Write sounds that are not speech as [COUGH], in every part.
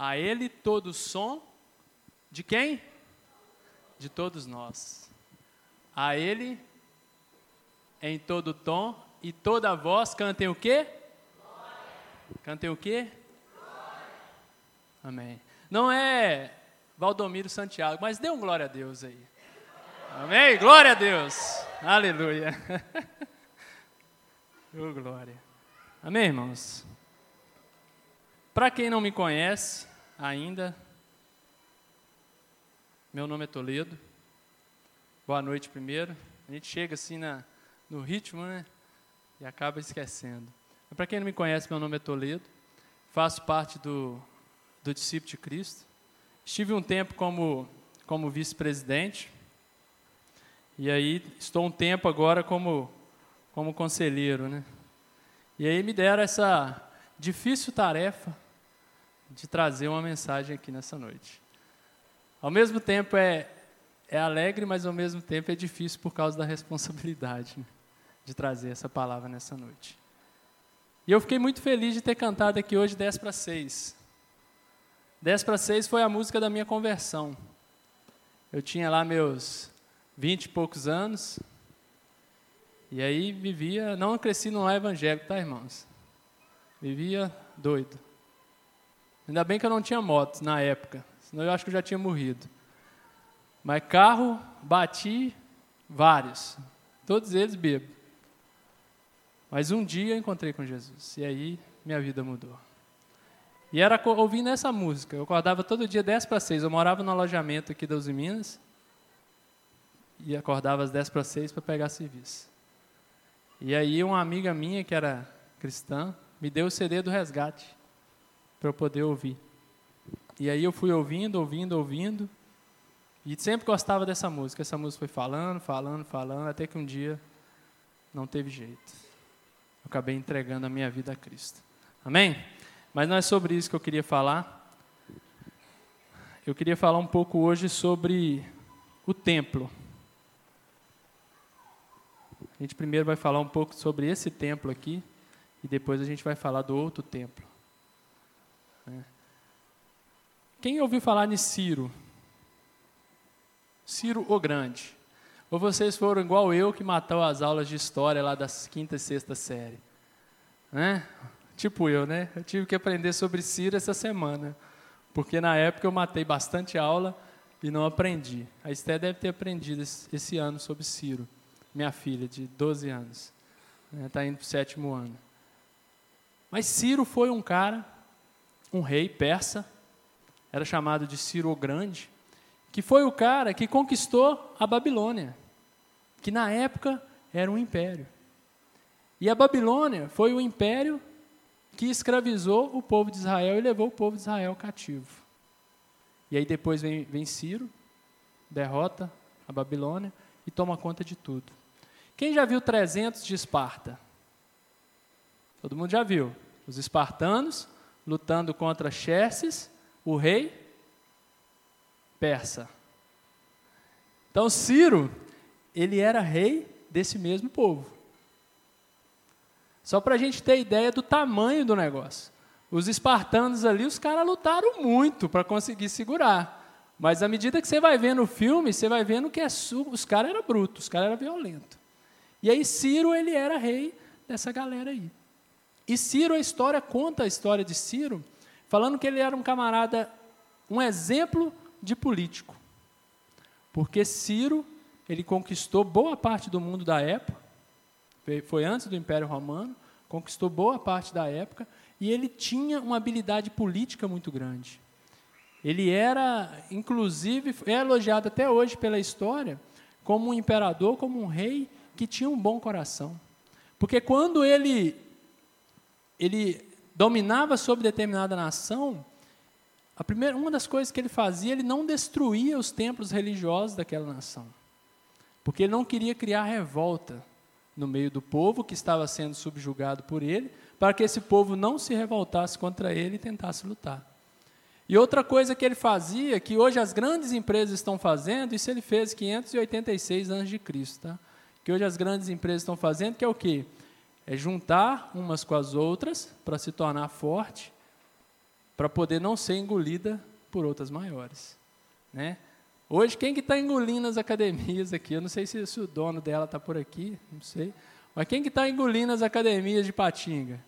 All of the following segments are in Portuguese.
A Ele todo som de quem? De todos nós. A Ele em todo tom e toda voz cantem o quê? Glória. Cantem o quê? Glória. Amém. Não é Valdomiro Santiago, mas dê um glória a Deus aí. Amém? Glória a Deus. Aleluia. [LAUGHS] oh, glória. Amém, irmãos? Para quem não me conhece ainda, meu nome é Toledo. Boa noite primeiro. A gente chega assim na, no ritmo, né? E acaba esquecendo. Para quem não me conhece, meu nome é Toledo. Faço parte do, do Discípulo de Cristo. Estive um tempo como, como vice-presidente. E aí estou um tempo agora como, como conselheiro, né? E aí me deram essa difícil tarefa de trazer uma mensagem aqui nessa noite. Ao mesmo tempo é, é alegre, mas ao mesmo tempo é difícil por causa da responsabilidade né? de trazer essa palavra nessa noite. E eu fiquei muito feliz de ter cantado aqui hoje 10 para 6. 10 para 6 foi a música da minha conversão. Eu tinha lá meus 20 e poucos anos. E aí vivia, não cresci no lar evangélico, tá, irmãos? Vivia doido. Ainda bem que eu não tinha moto na época, senão eu acho que eu já tinha morrido. Mas carro, bati vários, todos eles bebo. Mas um dia eu encontrei com Jesus, e aí minha vida mudou. E era ouvindo essa música. Eu acordava todo dia 10 para 6. Eu morava no alojamento aqui da Uzi Minas. E acordava às 10 para 6 para pegar serviço. E aí uma amiga minha, que era cristã, me deu o CD do resgate para eu poder ouvir. E aí eu fui ouvindo, ouvindo, ouvindo. E sempre gostava dessa música. Essa música foi falando, falando, falando, até que um dia não teve jeito. Eu acabei entregando a minha vida a Cristo. Amém? Mas não é sobre isso que eu queria falar. Eu queria falar um pouco hoje sobre o templo. A gente primeiro vai falar um pouco sobre esse templo aqui e depois a gente vai falar do outro templo. É. Quem ouviu falar de Ciro? Ciro o Grande. Ou vocês foram igual eu que matou as aulas de história lá das quinta e sexta série? Né? Tipo eu, né? Eu tive que aprender sobre Ciro essa semana, porque na época eu matei bastante aula e não aprendi. A Esté deve ter aprendido esse ano sobre Ciro, minha filha de 12 anos. Está né? indo para o sétimo ano. Mas Ciro foi um cara, um rei persa, era chamado de Ciro o Grande, que foi o cara que conquistou a Babilônia, que na época era um império. E a Babilônia foi o império que escravizou o povo de Israel e levou o povo de Israel cativo. E aí depois vem, vem Ciro, derrota a Babilônia e toma conta de tudo. Quem já viu 300 de Esparta? Todo mundo já viu. Os espartanos lutando contra Xerxes, o rei persa. Então Ciro, ele era rei desse mesmo povo. Só para a gente ter ideia do tamanho do negócio. Os espartanos ali, os caras lutaram muito para conseguir segurar. Mas à medida que você vai vendo o filme, você vai vendo que é, os caras eram brutos, os caras eram violentos. E aí Ciro, ele era rei dessa galera aí. E Ciro, a história conta a história de Ciro, falando que ele era um camarada, um exemplo de político. Porque Ciro, ele conquistou boa parte do mundo da época, foi antes do Império Romano, conquistou boa parte da época, e ele tinha uma habilidade política muito grande. Ele era, inclusive, é elogiado até hoje pela história como um imperador, como um rei que tinha um bom coração. Porque quando ele, ele dominava sobre determinada nação, a primeira, uma das coisas que ele fazia, ele não destruía os templos religiosos daquela nação. Porque ele não queria criar revolta no meio do povo que estava sendo subjugado por ele, para que esse povo não se revoltasse contra ele e tentasse lutar. E outra coisa que ele fazia, que hoje as grandes empresas estão fazendo, isso ele fez 586 anos de Cristo, tá? Que hoje as grandes empresas estão fazendo, que é o quê? É juntar umas com as outras para se tornar forte para poder não ser engolida por outras maiores. Né? Hoje, quem que está engolindo as academias aqui? Eu não sei se, se o dono dela está por aqui, não sei. Mas quem que está engolindo as academias de Patinga?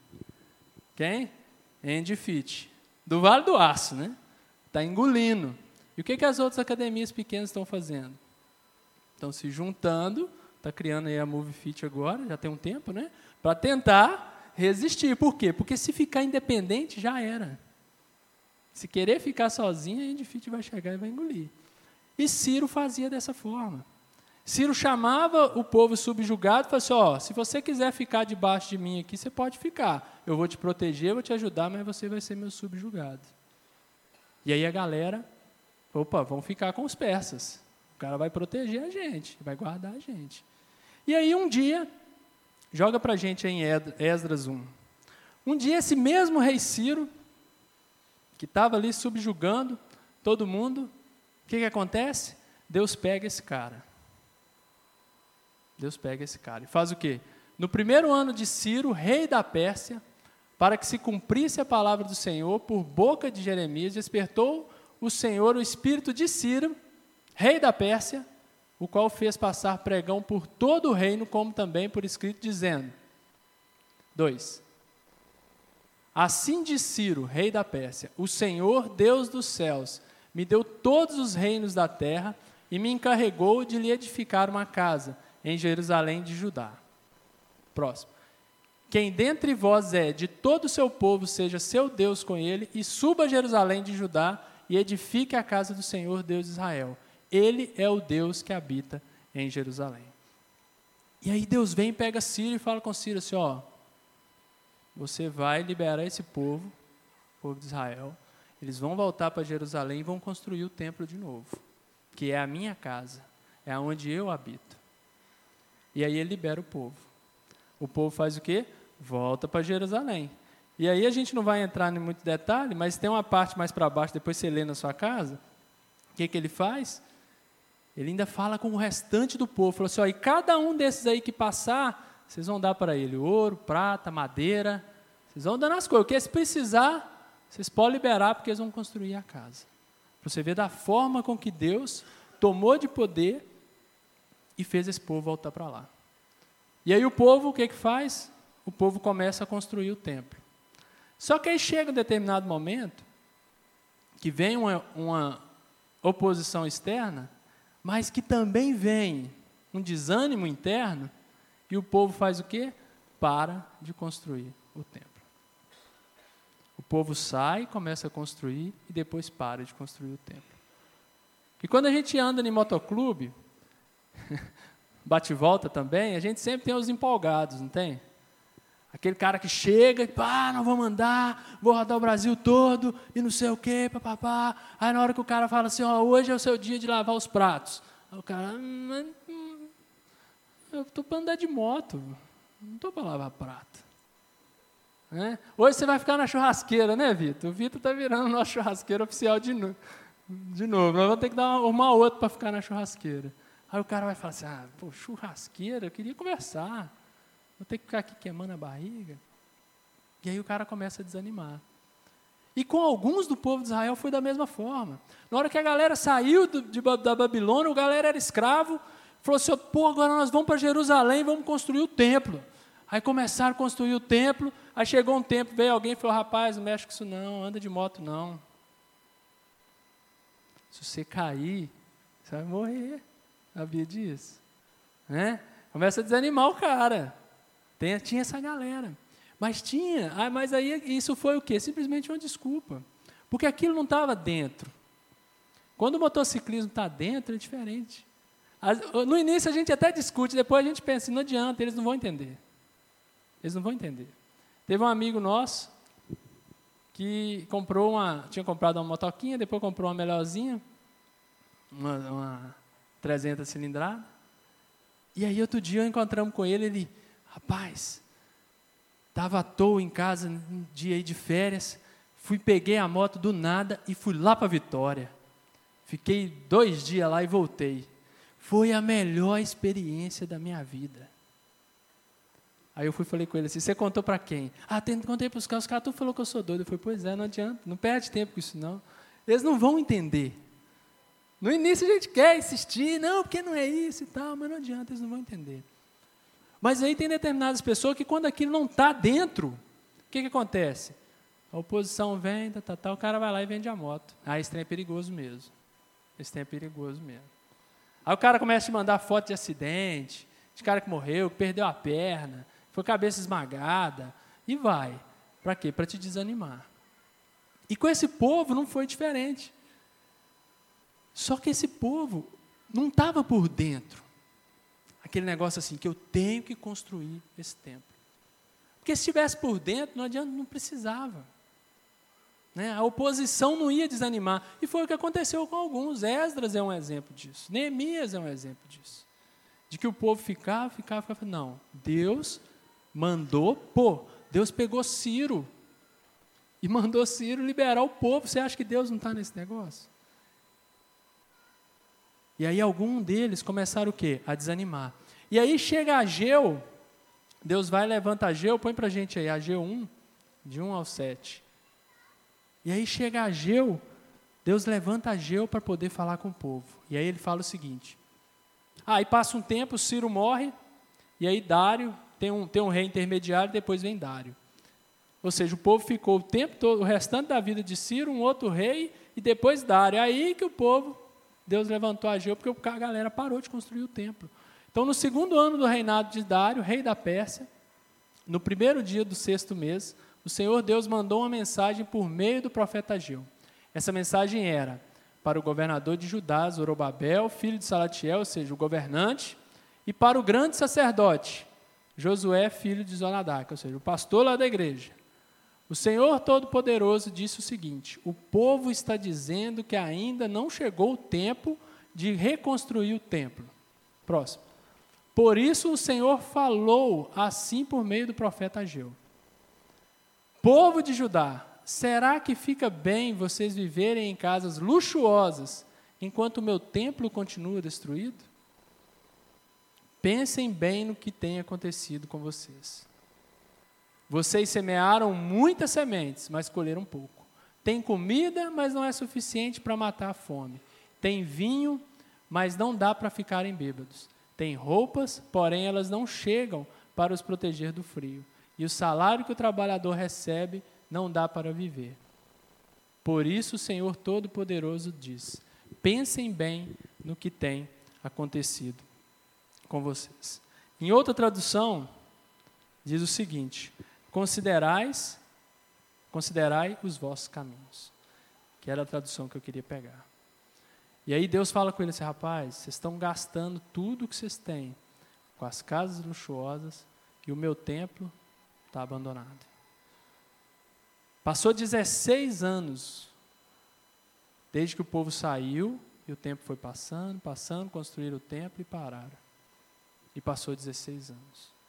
Quem? Andy Fit. Do Vale do Aço, né? Está engolindo. E o que, que as outras academias pequenas estão fazendo? Estão se juntando, está criando aí a Move Fit agora, já tem um tempo, né? Para tentar resistir. Por quê? Porque se ficar independente, já era. Se querer ficar sozinho, a Andy Fit vai chegar e vai engolir. E Ciro fazia dessa forma. Ciro chamava o povo subjugado e falou assim: ó, se você quiser ficar debaixo de mim aqui, você pode ficar. Eu vou te proteger, vou te ajudar, mas você vai ser meu subjugado. E aí a galera, opa, vão ficar com os persas. O cara vai proteger a gente, vai guardar a gente. E aí um dia, joga para a gente em Esdras 1. Um dia esse mesmo rei Ciro, que estava ali subjugando todo mundo, que, que acontece? Deus pega esse cara. Deus pega esse cara e faz o quê? No primeiro ano de Ciro, rei da Pérsia, para que se cumprisse a palavra do Senhor por boca de Jeremias, despertou o Senhor o espírito de Ciro, rei da Pérsia, o qual fez passar pregão por todo o reino, como também por escrito, dizendo: 2. Assim diz Ciro, rei da Pérsia: O Senhor, Deus dos céus, me deu todos os reinos da terra e me encarregou de lhe edificar uma casa em Jerusalém de Judá. Próximo. Quem dentre vós é de todo o seu povo, seja seu Deus com ele, e suba a Jerusalém de Judá e edifique a casa do Senhor Deus de Israel. Ele é o Deus que habita em Jerusalém. E aí Deus vem, pega Ciro e fala com Ciro assim: ó, você vai liberar esse povo, o povo de Israel, eles vão voltar para Jerusalém e vão construir o templo de novo, que é a minha casa, é onde eu habito. E aí ele libera o povo. O povo faz o quê? Volta para Jerusalém. E aí a gente não vai entrar em muito detalhe, mas tem uma parte mais para baixo, depois você lê na sua casa. O que, que ele faz? Ele ainda fala com o restante do povo. Falou assim: ó, e cada um desses aí que passar, vocês vão dar para ele ouro, prata, madeira. Vocês vão dando as coisas. Porque se precisar, vocês podem liberar porque eles vão construir a casa. Para você ver da forma com que Deus tomou de poder e fez esse povo voltar para lá. E aí o povo, o que, que faz? O povo começa a construir o templo. Só que aí chega um determinado momento que vem uma, uma oposição externa, mas que também vem um desânimo interno, e o povo faz o quê? Para de construir o templo. O povo sai, começa a construir e depois para de construir o templo. E quando a gente anda em motoclube, [LAUGHS] bate volta também, a gente sempre tem os empolgados, não tem? Aquele cara que chega e, pá, não vou mandar, vou rodar o Brasil todo e não sei o quê, papapá. Aí na hora que o cara fala assim, ó, hoje é o seu dia de lavar os pratos. Aí o cara, hum, hum, eu estou para andar de moto, não estou para lavar prato. Né? Hoje você vai ficar na churrasqueira, né, Vitor? O Vitor está virando nosso churrasqueiro oficial de, no... de novo. Nós vamos ter que dar uma, uma outra para ficar na churrasqueira. Aí o cara vai falar assim: ah, pô, churrasqueira, eu queria conversar. Vou ter que ficar aqui queimando a barriga. E aí o cara começa a desanimar. E com alguns do povo de Israel foi da mesma forma. Na hora que a galera saiu do, de, da Babilônia, a galera era escravo, falou assim: pô, agora nós vamos para Jerusalém, vamos construir o templo. Aí começaram a construir o templo, aí chegou um tempo, veio alguém e falou, rapaz, não mexe com isso não, anda de moto não. Se você cair, você vai morrer. Sabia disso? Né? Começa a desanimar o cara. Tem, tinha essa galera. Mas tinha, ah, mas aí isso foi o quê? Simplesmente uma desculpa. Porque aquilo não estava dentro. Quando o motociclismo está dentro, é diferente. No início a gente até discute, depois a gente pensa, não adianta, eles não vão entender. Eles não vão entender. Teve um amigo nosso que comprou uma, tinha comprado uma motoquinha, depois comprou uma melhorzinha, uma, uma 300 cilindrada. E aí outro dia encontramos com ele, ele, rapaz, estava à toa em casa, um dia aí de férias, fui, peguei a moto do nada e fui lá para Vitória. Fiquei dois dias lá e voltei. Foi a melhor experiência da minha vida. Aí eu fui falei com ele assim, você contou para quem? Ah, tem, contei para os caras, os caras tudo falou que eu sou doido. Eu falei, pois é, não adianta, não perde tempo com isso não. Eles não vão entender. No início a gente quer insistir, não, porque não é isso e tal, mas não adianta, eles não vão entender. Mas aí tem determinadas pessoas que quando aquilo não está dentro, o que, que acontece? A oposição vem, tá, tá, tá, o cara vai lá e vende a moto. Ah, esse trem é perigoso mesmo. Esse trem é perigoso mesmo. Aí o cara começa a te mandar foto de acidente, de cara que morreu, que perdeu a perna, foi cabeça esmagada, e vai. Para quê? Para te desanimar. E com esse povo não foi diferente. Só que esse povo não estava por dentro. Aquele negócio assim, que eu tenho que construir esse templo. Porque se estivesse por dentro, não adianta, não precisava. Né? A oposição não ia desanimar. E foi o que aconteceu com alguns. Esdras é um exemplo disso. Neemias é um exemplo disso. De que o povo ficava, ficava, ficava. Não, Deus mandou, pô, Deus pegou Ciro e mandou Ciro liberar o povo. Você acha que Deus não está nesse negócio? E aí algum deles começaram o quê? A desanimar. E aí chega Ageu, Deus vai levanta Ageu, põe para a gente aí, Ageu 1, de 1 ao 7. E aí chega Ageu, Deus levanta Ageu para poder falar com o povo. E aí ele fala o seguinte: Ah, e passa um tempo, Ciro morre, e aí Dário, tem um, tem um rei intermediário, depois vem Dário. Ou seja, o povo ficou o tempo todo, o restante da vida de Ciro, um outro rei, e depois Dário. É aí que o povo, Deus levantou Ageu, porque a galera parou de construir o templo. Então, no segundo ano do reinado de Dário, rei da Pérsia, no primeiro dia do sexto mês, o Senhor Deus mandou uma mensagem por meio do profeta Ageu. Essa mensagem era para o governador de Judá, Zorobabel, filho de Salatiel, ou seja, o governante, e para o grande sacerdote, Josué, filho de Zonadac, ou seja, o pastor lá da igreja. O Senhor Todo-Poderoso disse o seguinte: O povo está dizendo que ainda não chegou o tempo de reconstruir o templo. Próximo. Por isso o Senhor falou assim por meio do profeta Ageu. Povo de Judá, será que fica bem vocês viverem em casas luxuosas enquanto o meu templo continua destruído? Pensem bem no que tem acontecido com vocês. Vocês semearam muitas sementes, mas colheram pouco. Tem comida, mas não é suficiente para matar a fome. Tem vinho, mas não dá para ficarem bêbados. Tem roupas, porém elas não chegam para os proteger do frio e o salário que o trabalhador recebe não dá para viver. Por isso o Senhor Todo-Poderoso diz: pensem bem no que tem acontecido com vocês. Em outra tradução, diz o seguinte: considerais, considerai os vossos caminhos, que era a tradução que eu queria pegar. E aí Deus fala com ele assim, rapaz, vocês estão gastando tudo que vocês têm com as casas luxuosas e o meu templo está abandonado. Passou 16 anos desde que o povo saiu e o tempo foi passando, passando, construíram o templo e pararam. E passou 16 anos.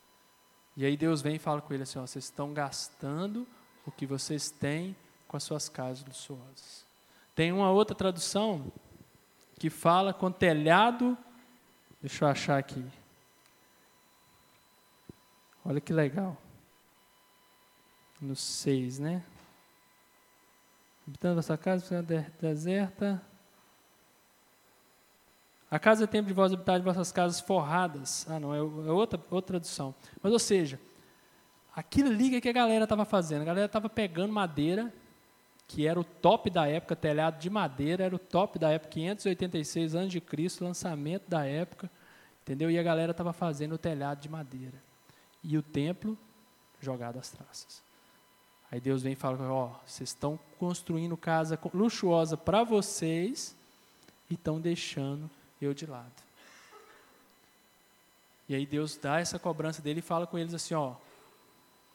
E aí Deus vem e fala com ele assim: ó, vocês estão gastando o que vocês têm com as suas casas luxuosas. Tem uma outra tradução que fala com telhado. Deixa eu achar aqui. Olha que legal no 6, né? Habitando essa casa, deserta. A casa é tempo de vós habitar de vossas casas forradas. Ah, não, é, é outra, outra tradução. Mas, ou seja, aquilo ali que a galera estava fazendo. A galera estava pegando madeira, que era o top da época, telhado de madeira, era o top da época, 586 anos de Cristo, lançamento da época, entendeu? E a galera estava fazendo o telhado de madeira. E o templo jogado às traças. Aí Deus vem e fala: Ó, oh, vocês estão construindo casa luxuosa para vocês e estão deixando eu de lado. E aí Deus dá essa cobrança dele e fala com eles assim: Ó,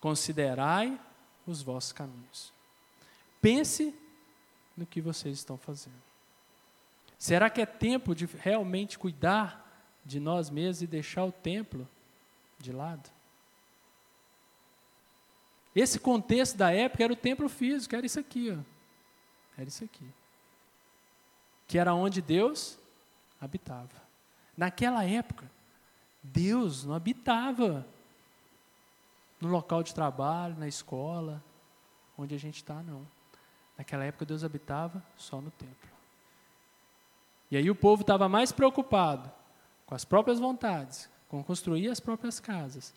considerai os vossos caminhos. Pense no que vocês estão fazendo. Será que é tempo de realmente cuidar de nós mesmos e deixar o templo de lado? Esse contexto da época era o templo físico, era isso aqui, ó. Era isso aqui. Que era onde Deus habitava. Naquela época, Deus não habitava no local de trabalho, na escola, onde a gente está, não. Naquela época Deus habitava só no templo. E aí o povo estava mais preocupado com as próprias vontades, com construir as próprias casas,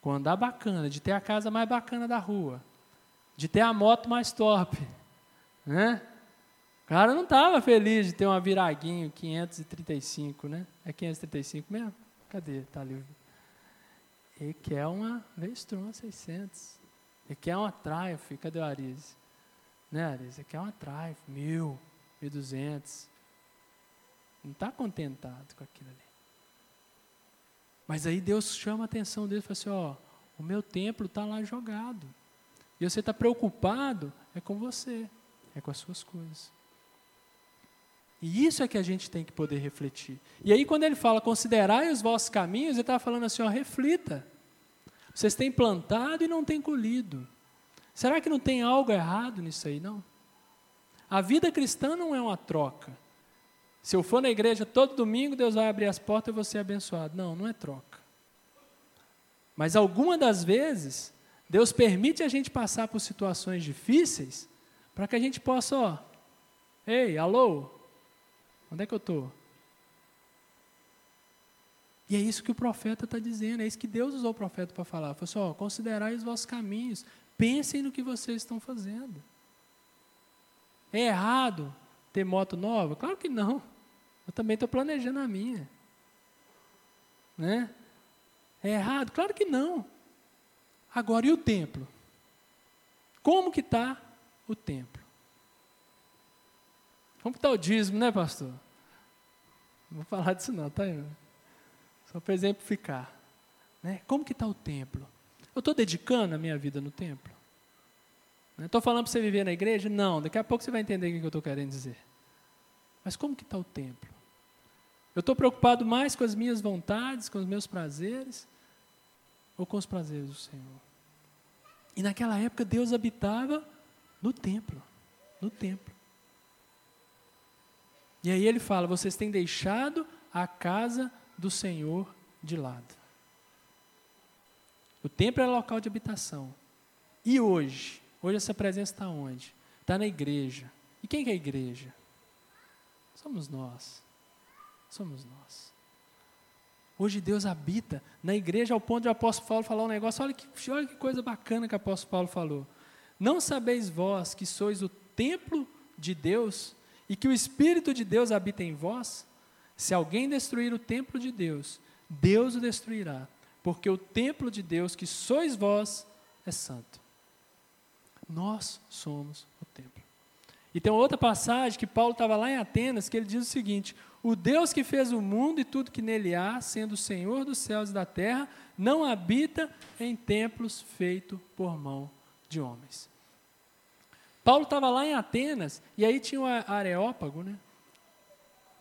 com andar bacana, de ter a casa mais bacana da rua, de ter a moto mais top, né? Cara não estava feliz de ter uma Viraguinho 535, né? É 535 mesmo? Cadê? Tá ali. Ele quer uma Vestron 600. Ele quer uma Triumph. Cadê o Arise? Né, Arise? Ele quer uma Triumph, mil, mil duzentos. Não está contentado com aquilo ali. Mas aí Deus chama a atenção dele e fala assim: ó, o meu templo está lá jogado. E você está preocupado é com você, é com as suas coisas. E isso é que a gente tem que poder refletir. E aí, quando ele fala, considerai os vossos caminhos, ele está falando assim, ó, reflita. Vocês têm plantado e não têm colhido. Será que não tem algo errado nisso aí, não? A vida cristã não é uma troca. Se eu for na igreja todo domingo, Deus vai abrir as portas e eu vou ser abençoado. Não, não é troca. Mas algumas das vezes, Deus permite a gente passar por situações difíceis para que a gente possa, ó, ei, alô, onde é que eu estou? E é isso que o profeta está dizendo, é isso que Deus usou o profeta para falar. Falou assim, ó, considerai os vossos caminhos, pensem no que vocês estão fazendo. É errado ter moto nova? Claro que não. Eu também estou planejando a minha. Né? É errado? Claro que não. Agora, e o templo? Como que está o templo? Como está o dízimo, né, pastor? Não vou falar disso não, tá aí. Só para exemplificar. Né? Como que está o templo? Eu estou dedicando a minha vida no templo? Estou falando para você viver na igreja? Não, daqui a pouco você vai entender o que eu estou querendo dizer. Mas como que está o templo? Eu estou preocupado mais com as minhas vontades, com os meus prazeres, ou com os prazeres do Senhor? E naquela época Deus habitava no templo, no templo. E aí ele fala: vocês têm deixado a casa do Senhor de lado. O templo é local de habitação. E hoje? Hoje essa presença está onde? Está na igreja. E quem que é a igreja? Somos nós. Somos nós. Hoje Deus habita na igreja ao ponto de o apóstolo Paulo falar um negócio. Olha que, olha que coisa bacana que o apóstolo Paulo falou. Não sabeis vós que sois o templo de Deus e que o Espírito de Deus habita em vós? Se alguém destruir o templo de Deus, Deus o destruirá, porque o templo de Deus que sois vós é santo. Nós somos o templo. E tem outra passagem que Paulo estava lá em Atenas, que ele diz o seguinte: O Deus que fez o mundo e tudo que nele há, sendo o Senhor dos céus e da terra, não habita em templos feitos por mão de homens. Paulo estava lá em Atenas, e aí tinha o Areópago, né?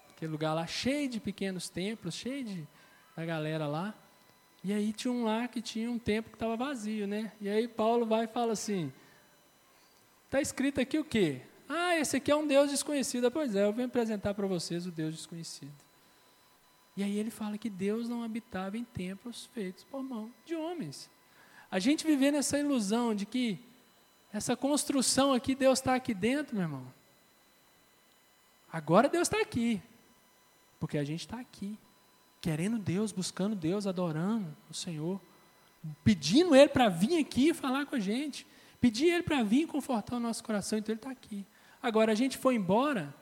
Aquele lugar lá cheio de pequenos templos, cheio de da galera lá. E aí tinha um lá que tinha um templo que estava vazio, né? E aí Paulo vai e fala assim: Está escrito aqui o quê? Ah, esse aqui é um Deus desconhecido. Pois é, eu venho apresentar para vocês o Deus desconhecido. E aí ele fala que Deus não habitava em templos feitos por mão de homens. A gente viver nessa ilusão de que essa construção aqui, Deus está aqui dentro, meu irmão. Agora Deus está aqui. Porque a gente está aqui. Querendo Deus, buscando Deus, adorando o Senhor. Pedindo Ele para vir aqui falar com a gente. Pedir Ele para vir confortar o nosso coração. Então Ele está aqui. Agora, a gente foi embora,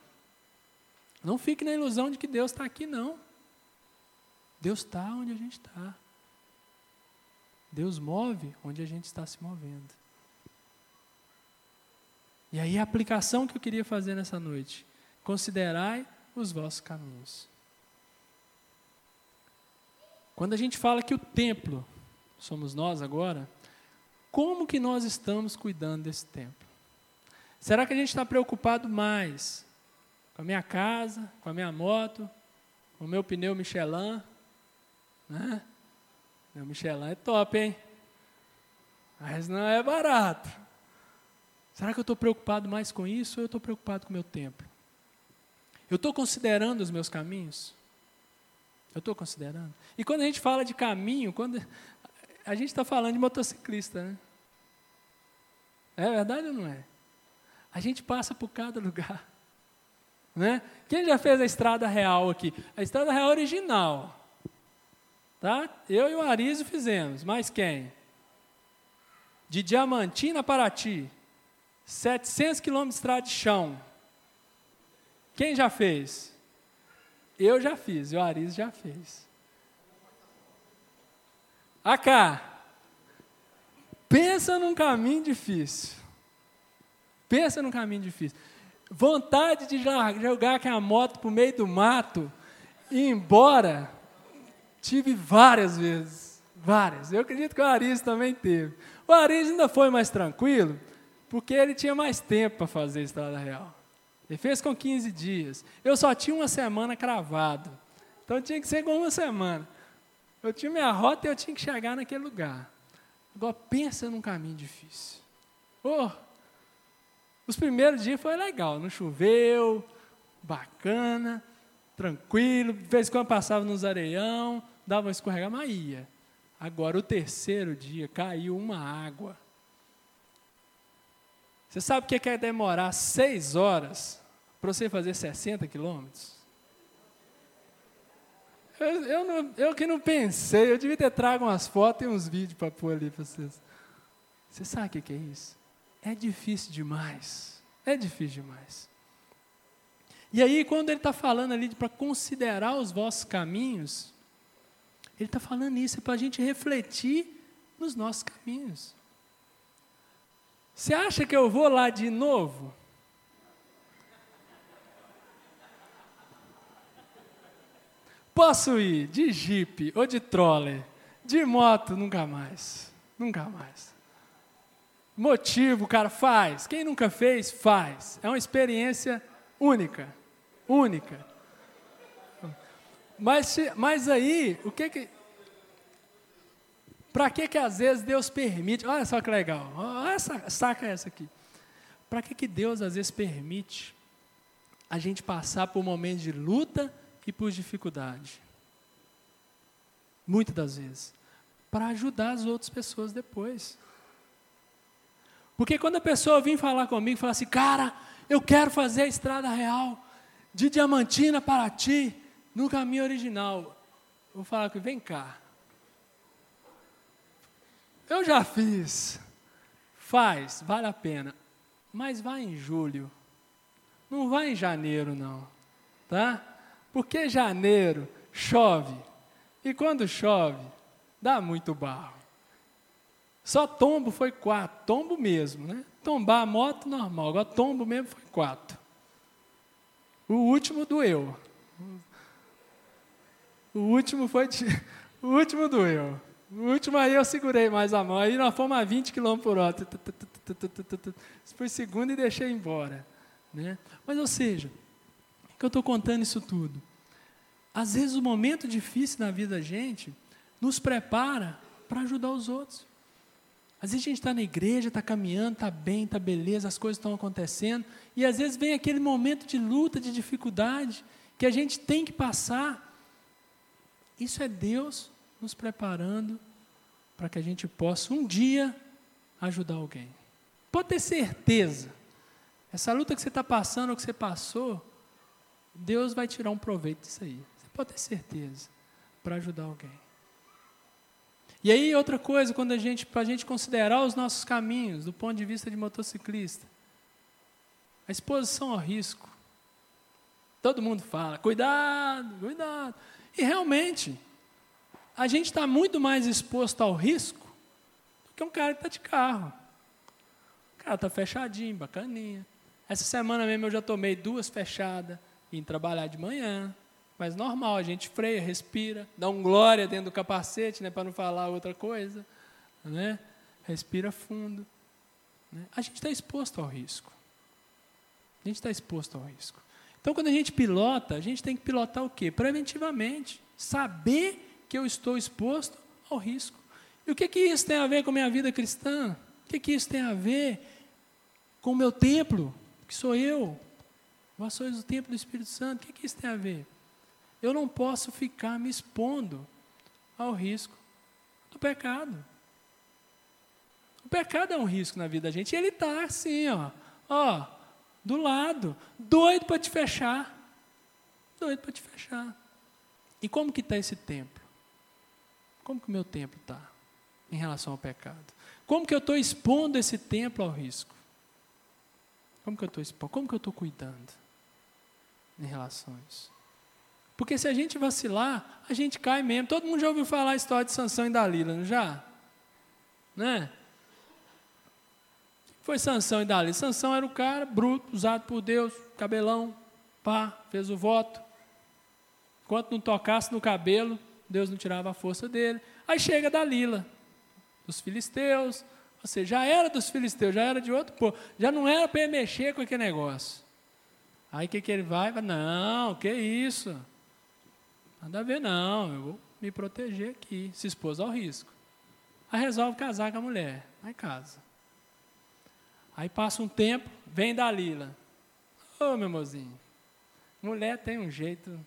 não fique na ilusão de que Deus está aqui, não. Deus está onde a gente está. Deus move onde a gente está se movendo. E aí a aplicação que eu queria fazer nessa noite. Considerai os vossos caminhos. Quando a gente fala que o templo somos nós agora, como que nós estamos cuidando desse templo? Será que a gente está preocupado mais com a minha casa, com a minha moto, com o meu pneu Michelin? Né? Meu Michelin é top, hein? Mas não é barato. Será que eu estou preocupado mais com isso ou eu estou preocupado com o meu tempo? Eu estou considerando os meus caminhos? Eu estou considerando. E quando a gente fala de caminho, quando a gente está falando de motociclista, né? É verdade ou não é? A gente passa por cada lugar. [LAUGHS] Né? Quem já fez a estrada real aqui? A estrada real original. Tá? Eu e o Arísio fizemos. Mais quem? De Diamantina a Paraty. 700 quilômetros de de chão. Quem já fez? Eu já fiz, o Arísio já fez. Acá. Pensa num caminho difícil. Pensa num caminho difícil. Vontade de jogar aquela moto para o meio do mato e ir embora, tive várias vezes. Várias. Eu acredito que o Aris também teve. O Aris ainda foi mais tranquilo, porque ele tinha mais tempo para fazer a estrada real. Ele fez com 15 dias. Eu só tinha uma semana cravado. Então tinha que ser com uma semana. Eu tinha minha rota e eu tinha que chegar naquele lugar. Agora pensa num caminho difícil. Oh, os primeiros dias foi legal, não choveu, bacana, tranquilo, de vez em quando passava nos areião, dava uma escorregar, mas ia. Agora, o terceiro dia, caiu uma água. Você sabe o que é demorar seis horas para você fazer 60 quilômetros? Eu, eu, eu que não pensei, eu devia ter trago umas fotos e uns vídeos para pôr ali para vocês. Você sabe o que é isso? É difícil demais. É difícil demais. E aí, quando ele está falando ali para considerar os vossos caminhos, ele está falando isso, é para a gente refletir nos nossos caminhos. Você acha que eu vou lá de novo? Posso ir de jipe ou de troller, de moto, nunca mais. Nunca mais. Motivo, cara, faz. Quem nunca fez, faz. É uma experiência única. Única. Mas, mas aí, o que que. Para que que às vezes Deus permite. Olha só que legal. Olha saca essa aqui. Para que que Deus às vezes permite a gente passar por momentos de luta e por dificuldade? Muitas das vezes. Para ajudar as outras pessoas depois. Porque quando a pessoa vem falar comigo fala assim, cara, eu quero fazer a estrada real de Diamantina para ti, no caminho original. Eu vou falar que vem cá. Eu já fiz. Faz, vale a pena. Mas vai em julho. Não vai em janeiro, não. Tá? Porque janeiro chove. E quando chove, dá muito barro. Só tombo foi quatro, tombo mesmo, né? Tombar a moto, normal. Agora tombo mesmo foi quatro. O último doeu. O último foi. De... [LAUGHS] O último doeu. O último aí eu segurei mais a mão. Aí nós fomos a 20 km por hora. Foi segundo e deixei embora. Né? Mas, ou seja, que eu estou contando isso tudo? Às vezes o momento difícil na vida da gente nos prepara para ajudar os outros. Às vezes a gente está na igreja, está caminhando, está bem, está beleza, as coisas estão acontecendo, e às vezes vem aquele momento de luta, de dificuldade, que a gente tem que passar. Isso é Deus nos preparando para que a gente possa um dia ajudar alguém. Pode ter certeza, essa luta que você está passando, ou que você passou, Deus vai tirar um proveito disso aí. Você pode ter certeza, para ajudar alguém. E aí, outra coisa, quando a gente, para a gente considerar os nossos caminhos, do ponto de vista de motociclista, a exposição ao risco. Todo mundo fala, cuidado, cuidado. E realmente, a gente está muito mais exposto ao risco do que um cara que está de carro. O cara está fechadinho, bacaninha. Essa semana mesmo eu já tomei duas fechadas, em trabalhar de manhã, mas normal, a gente freia, respira, dá um glória dentro do capacete, né, para não falar outra coisa, né? Respira fundo. Né? A gente está exposto ao risco. A gente está exposto ao risco. Então, quando a gente pilota, a gente tem que pilotar o quê? Preventivamente. Saber que eu estou exposto ao risco. E o que, que isso tem a ver com a minha vida cristã? O que, que isso tem a ver com o meu templo, que sou eu? Vós sois o templo do Espírito Santo. O que, que isso tem a ver? Eu não posso ficar me expondo ao risco do pecado. O pecado é um risco na vida da gente. E ele está assim, ó, ó, do lado, doido para te fechar. Doido para te fechar. E como que está esse templo? Como que o meu templo está em relação ao pecado? Como que eu estou expondo esse templo ao risco? Como que eu estou expondo? Como que eu estou cuidando em relação a isso? Porque se a gente vacilar, a gente cai mesmo. Todo mundo já ouviu falar a história de Sansão e Dalila, não já? Né? Foi Sansão e Dalila. Sansão era o cara bruto, usado por Deus, cabelão, pá, fez o voto. Enquanto não tocasse no cabelo, Deus não tirava a força dele. Aí chega Dalila, dos filisteus, ou seja, já era dos filisteus, já era de outro povo, já não era para mexer com aquele negócio. Aí o que, que ele vai? Não, que isso? Nada a ver, não, eu vou me proteger aqui, se expôs ao risco. Aí resolve casar com a mulher, aí casa. Aí passa um tempo, vem Dalila. Ô oh, meu mozinho, mulher tem um jeito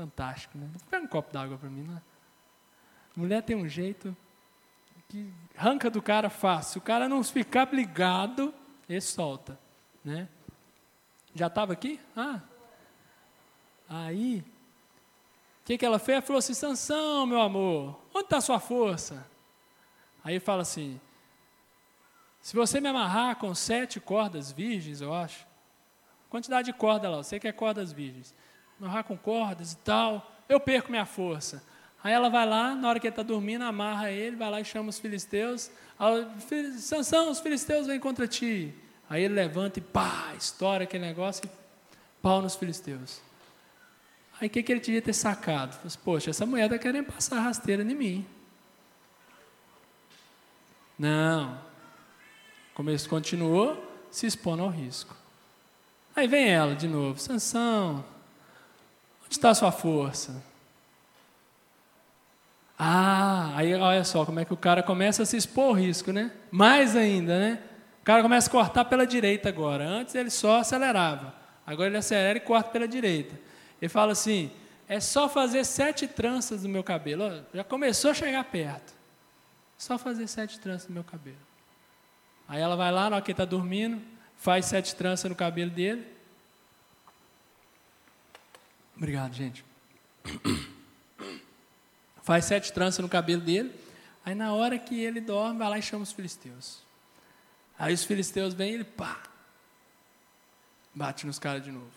Fantástico, né? Pega um copo d'água para mim, né? Mulher tem um jeito que arranca do cara fácil. O cara não ficar ligado, ele solta, né? Já estava aqui? Ah. Aí, o que, que ela fez? Ela falou assim, Sansão, meu amor, onde está a sua força? Aí fala assim, se você me amarrar com sete cordas virgens, eu acho, quantidade de corda lá, eu sei que é cordas virgens amarrar com cordas e tal, eu perco minha força. Aí ela vai lá, na hora que ele está dormindo, amarra ele, vai lá e chama os filisteus. Sansão, os filisteus vêm contra ti. Aí ele levanta e pá, estoura aquele negócio e pau nos filisteus. Aí o que, que ele devia ter sacado? Falei, Poxa, essa mulher está querendo passar rasteira em mim. Não. Como ele continuou, se expondo ao risco. Aí vem ela de novo, Sansão, está a sua força? Ah, aí olha só como é que o cara começa a se expor risco, né? Mais ainda, né? O cara começa a cortar pela direita agora. Antes ele só acelerava. Agora ele acelera e corta pela direita. Ele fala assim: é só fazer sete tranças no meu cabelo. já começou a chegar perto. Só fazer sete tranças no meu cabelo. Aí ela vai lá, na hora que ele está dormindo, faz sete tranças no cabelo dele. Obrigado, gente. [COUGHS] Faz sete tranças no cabelo dele. Aí na hora que ele dorme, vai lá e chama os filisteus. Aí os filisteus vêm e ele pá. Bate nos caras de novo.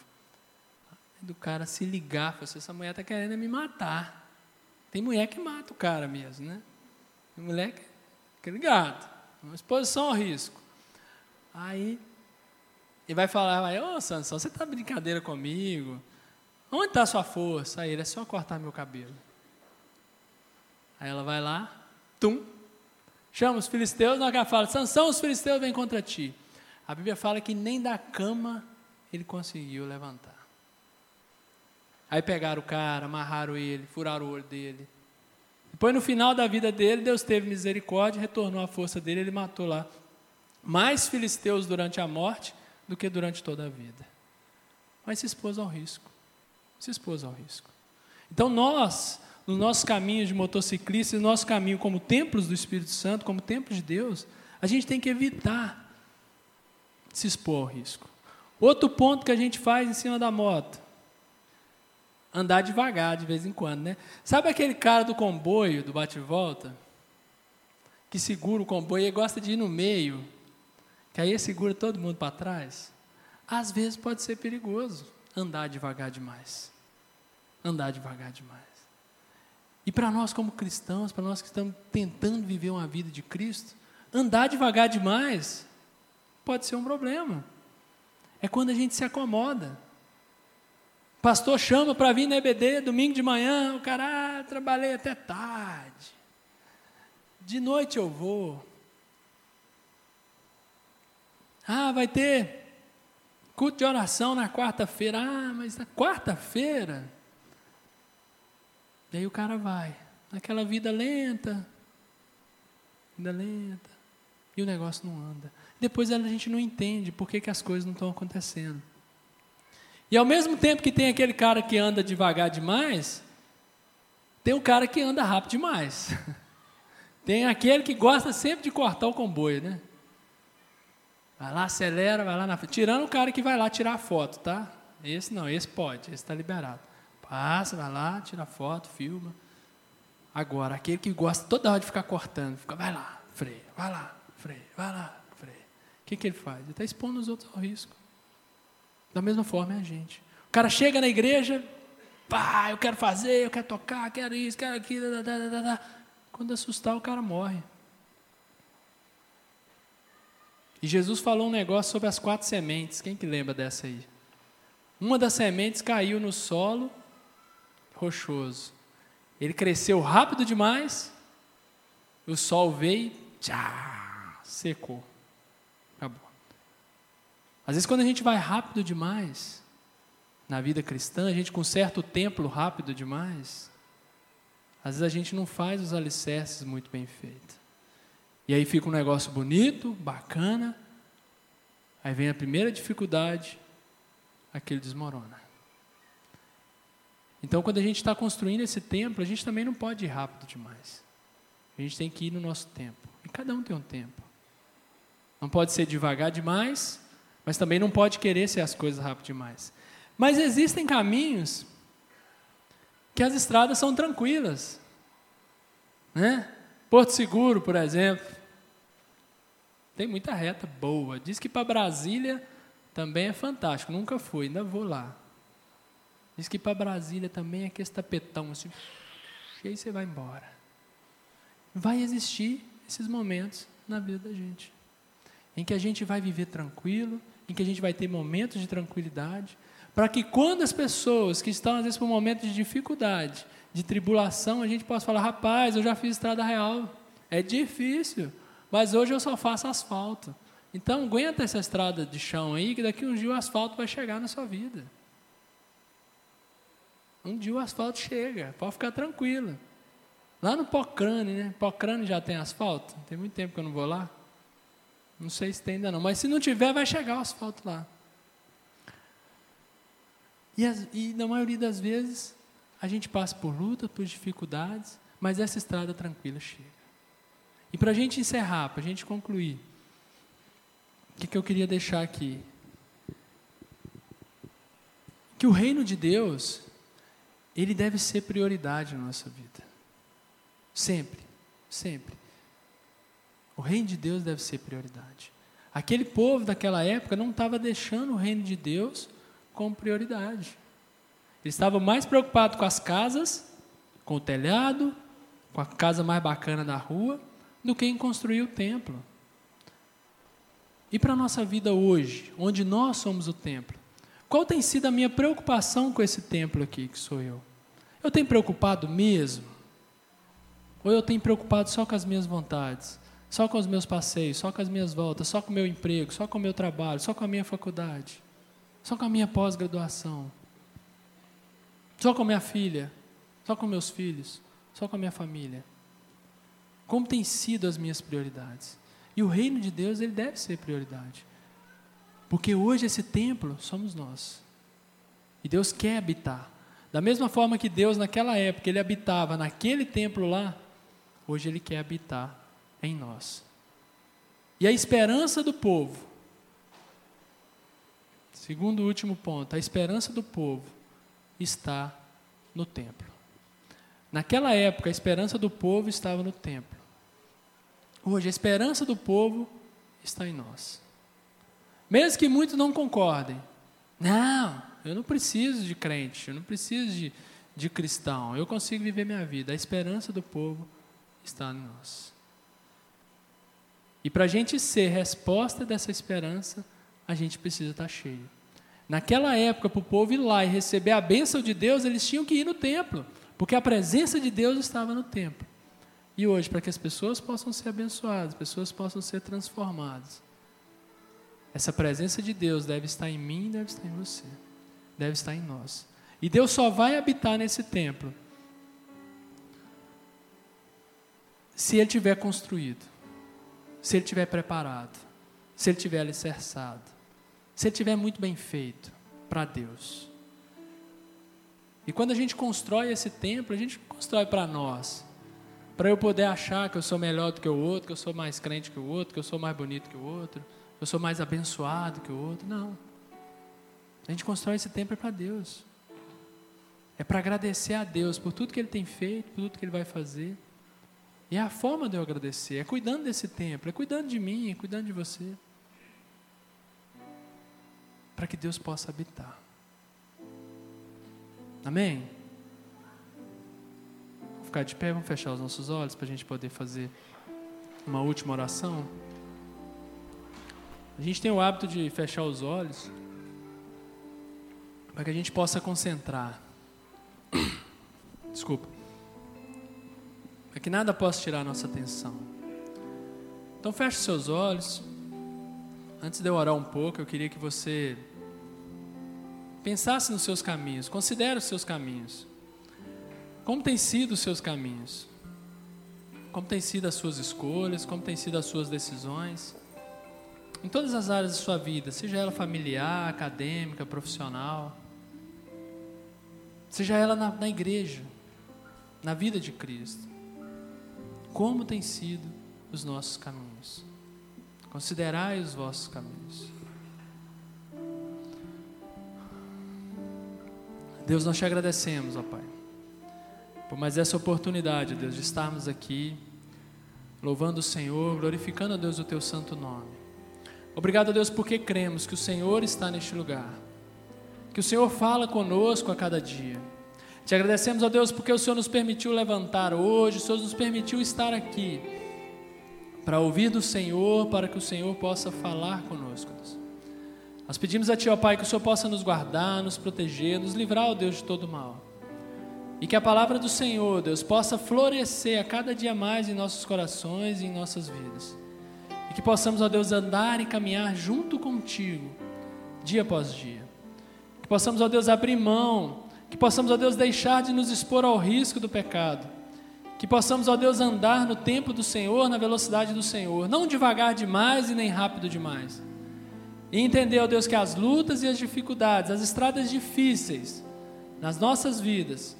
Aí do cara se ligar, fala assim, essa mulher está querendo me matar. Tem mulher que mata o cara mesmo, né? Tem mulher que é ligado. Uma exposição ao risco. Aí ele vai falar, ô oh, Sansão, você está brincadeira comigo? Onde está a sua força? Aí ele é só cortar meu cabelo. Aí ela vai lá, tum, chama os filisteus, na hora que ela fala, Sansão, os filisteus vêm contra ti. A Bíblia fala que nem da cama ele conseguiu levantar. Aí pegaram o cara, amarraram ele, furaram o olho dele. Depois, no final da vida dele, Deus teve misericórdia, retornou a força dele, ele matou lá mais filisteus durante a morte do que durante toda a vida. Mas se expôs ao risco se expôs ao risco. Então, nós, no nosso caminho de motociclistas, no nosso caminho como templos do Espírito Santo, como templos de Deus, a gente tem que evitar se expor ao risco. Outro ponto que a gente faz em cima da moto, andar devagar de vez em quando, né? Sabe aquele cara do comboio, do bate-volta, que segura o comboio e gosta de ir no meio, que aí segura todo mundo para trás? Às vezes pode ser perigoso andar devagar demais andar devagar demais. E para nós, como cristãos, para nós que estamos tentando viver uma vida de Cristo, andar devagar demais pode ser um problema. É quando a gente se acomoda. Pastor chama para vir na EBD domingo de manhã, o cara, ah, trabalhei até tarde. De noite eu vou. Ah, vai ter culto de oração na quarta-feira. Ah, mas na quarta-feira Daí o cara vai, naquela vida lenta, vida lenta, e o negócio não anda. Depois a gente não entende por que, que as coisas não estão acontecendo. E ao mesmo tempo que tem aquele cara que anda devagar demais, tem um cara que anda rápido demais. [LAUGHS] Tem aquele que gosta sempre de cortar o comboio, né? Vai lá, acelera, vai lá na frente. Tirando o cara que vai lá tirar foto, tá? Esse não, esse pode, esse está liberado. Passa, vai lá, tira foto, filma. Agora, aquele que gosta toda hora de ficar cortando, fica, vai lá, freia, vai lá, freia, vai lá, freia. O que, que ele faz? Ele está expondo os outros ao risco. Da mesma forma é a gente. O cara chega na igreja, pá, eu quero fazer, eu quero tocar, quero isso, quero aquilo, da, da, da. quando assustar o cara morre. E Jesus falou um negócio sobre as quatro sementes. Quem que lembra dessa aí? Uma das sementes caiu no solo rochoso. Ele cresceu rápido demais, o sol veio, tchá, secou. Acabou. Às vezes, quando a gente vai rápido demais, na vida cristã, a gente conserta o templo rápido demais, às vezes a gente não faz os alicerces muito bem feitos. E aí fica um negócio bonito, bacana, aí vem a primeira dificuldade, aquele desmorona. Então, quando a gente está construindo esse templo, a gente também não pode ir rápido demais. A gente tem que ir no nosso tempo. E cada um tem um tempo. Não pode ser devagar demais, mas também não pode querer ser as coisas rápido demais. Mas existem caminhos que as estradas são tranquilas. Né? Porto Seguro, por exemplo. Tem muita reta boa. Diz que para Brasília também é fantástico. Nunca fui, ainda vou lá. Diz que para Brasília também é aquele tapetão assim, e aí você vai embora. Vai existir esses momentos na vida da gente, em que a gente vai viver tranquilo, em que a gente vai ter momentos de tranquilidade, para que quando as pessoas que estão às vezes por um momento de dificuldade, de tribulação, a gente possa falar: rapaz, eu já fiz estrada real, é difícil, mas hoje eu só faço asfalto. Então aguenta essa estrada de chão aí, que daqui um dia o asfalto vai chegar na sua vida. Um dia o asfalto chega, pode ficar tranquilo. Lá no Pocrane, né? Pocrane já tem asfalto? Tem muito tempo que eu não vou lá. Não sei se tem ainda não, mas se não tiver, vai chegar o asfalto lá. E, as, e na maioria das vezes, a gente passa por luta, por dificuldades, mas essa estrada tranquila chega. E para a gente encerrar, para a gente concluir, o que, que eu queria deixar aqui? Que o reino de Deus, ele deve ser prioridade na nossa vida. Sempre, sempre. O reino de Deus deve ser prioridade. Aquele povo daquela época não estava deixando o reino de Deus como prioridade. Eles estavam mais preocupados com as casas, com o telhado, com a casa mais bacana da rua, do que em construir o templo. E para a nossa vida hoje, onde nós somos o templo? Qual tem sido a minha preocupação com esse templo aqui, que sou eu? Eu tenho preocupado mesmo? Ou eu tenho preocupado só com as minhas vontades? Só com os meus passeios, só com as minhas voltas, só com o meu emprego, só com o meu trabalho, só com a minha faculdade, só com a minha pós-graduação, só com a minha filha, só com meus filhos, só com a minha família? Como têm sido as minhas prioridades? E o reino de Deus, ele deve ser prioridade. Porque hoje esse templo somos nós. E Deus quer habitar. Da mesma forma que Deus naquela época ele habitava naquele templo lá, hoje ele quer habitar em nós. E a esperança do povo, segundo o último ponto, a esperança do povo está no templo. Naquela época, a esperança do povo estava no templo. Hoje, a esperança do povo está em nós. Mesmo que muitos não concordem. Não, eu não preciso de crente, eu não preciso de, de cristão, eu consigo viver minha vida. A esperança do povo está em nós. E para a gente ser resposta dessa esperança, a gente precisa estar cheio. Naquela época, para o povo ir lá e receber a bênção de Deus, eles tinham que ir no templo, porque a presença de Deus estava no templo. E hoje, para que as pessoas possam ser abençoadas, as pessoas possam ser transformadas, essa presença de Deus deve estar em mim deve estar em você. Deve estar em nós. E Deus só vai habitar nesse templo se ele tiver construído, se ele tiver preparado, se ele tiver alicerçado, se ele tiver muito bem feito para Deus. E quando a gente constrói esse templo, a gente constrói para nós. para eu poder achar que eu sou melhor do que o outro, que eu sou mais crente que o outro, que eu sou mais bonito que o outro, eu sou mais abençoado que o outro. Não. A gente constrói esse templo para Deus. É para agradecer a Deus por tudo que Ele tem feito, por tudo que Ele vai fazer. E é a forma de eu agradecer, é cuidando desse templo, é cuidando de mim, é cuidando de você. Para que Deus possa habitar. Amém? Vamos ficar de pé, vamos fechar os nossos olhos para a gente poder fazer uma última oração. A gente tem o hábito de fechar os olhos para que a gente possa concentrar. Desculpa. Para que nada possa tirar a nossa atenção. Então feche seus olhos. Antes de eu orar um pouco, eu queria que você pensasse nos seus caminhos, considere os seus caminhos. Como têm sido os seus caminhos? Como têm sido as suas escolhas? Como têm sido as suas decisões? Em todas as áreas da sua vida, seja ela familiar, acadêmica, profissional, seja ela na, na igreja, na vida de Cristo. Como têm sido os nossos caminhos? Considerai os vossos caminhos. Deus, nós te agradecemos, ó Pai, por mais essa oportunidade, Deus, de estarmos aqui, louvando o Senhor, glorificando a Deus o teu santo nome. Obrigado, Deus, porque cremos que o Senhor está neste lugar, que o Senhor fala conosco a cada dia. Te agradecemos, ó Deus, porque o Senhor nos permitiu levantar hoje, o Senhor nos permitiu estar aqui, para ouvir do Senhor, para que o Senhor possa falar conosco, Deus. Nós pedimos a Ti, ó Pai, que o Senhor possa nos guardar, nos proteger, nos livrar, ó Deus, de todo mal. E que a palavra do Senhor, Deus, possa florescer a cada dia mais em nossos corações e em nossas vidas. E que possamos, ó Deus, andar e caminhar junto contigo, dia após dia. Que possamos, ó Deus, abrir mão, que possamos, ó Deus, deixar de nos expor ao risco do pecado. Que possamos, ó Deus, andar no tempo do Senhor, na velocidade do Senhor, não devagar demais e nem rápido demais e entender, ó Deus, que as lutas e as dificuldades, as estradas difíceis nas nossas vidas,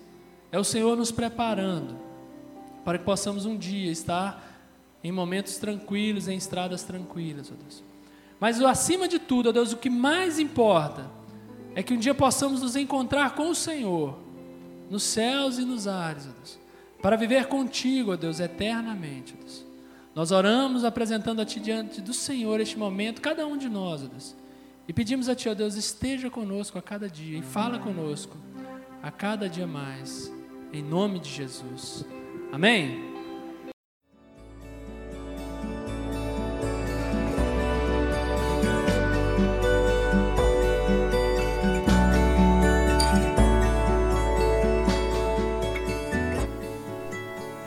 é o Senhor nos preparando para que possamos um dia estar em momentos tranquilos, em estradas tranquilas, ó Deus. Mas acima de tudo, ó Deus, o que mais importa é que um dia possamos nos encontrar com o Senhor, nos céus e nos ares, ó Deus, para viver contigo, ó Deus, eternamente, ó Deus. Nós oramos apresentando a Ti diante do Senhor este momento, cada um de nós, ó Deus. E pedimos a Ti, ó Deus, esteja conosco a cada dia e fala conosco a cada dia mais, em nome de Jesus. Amém?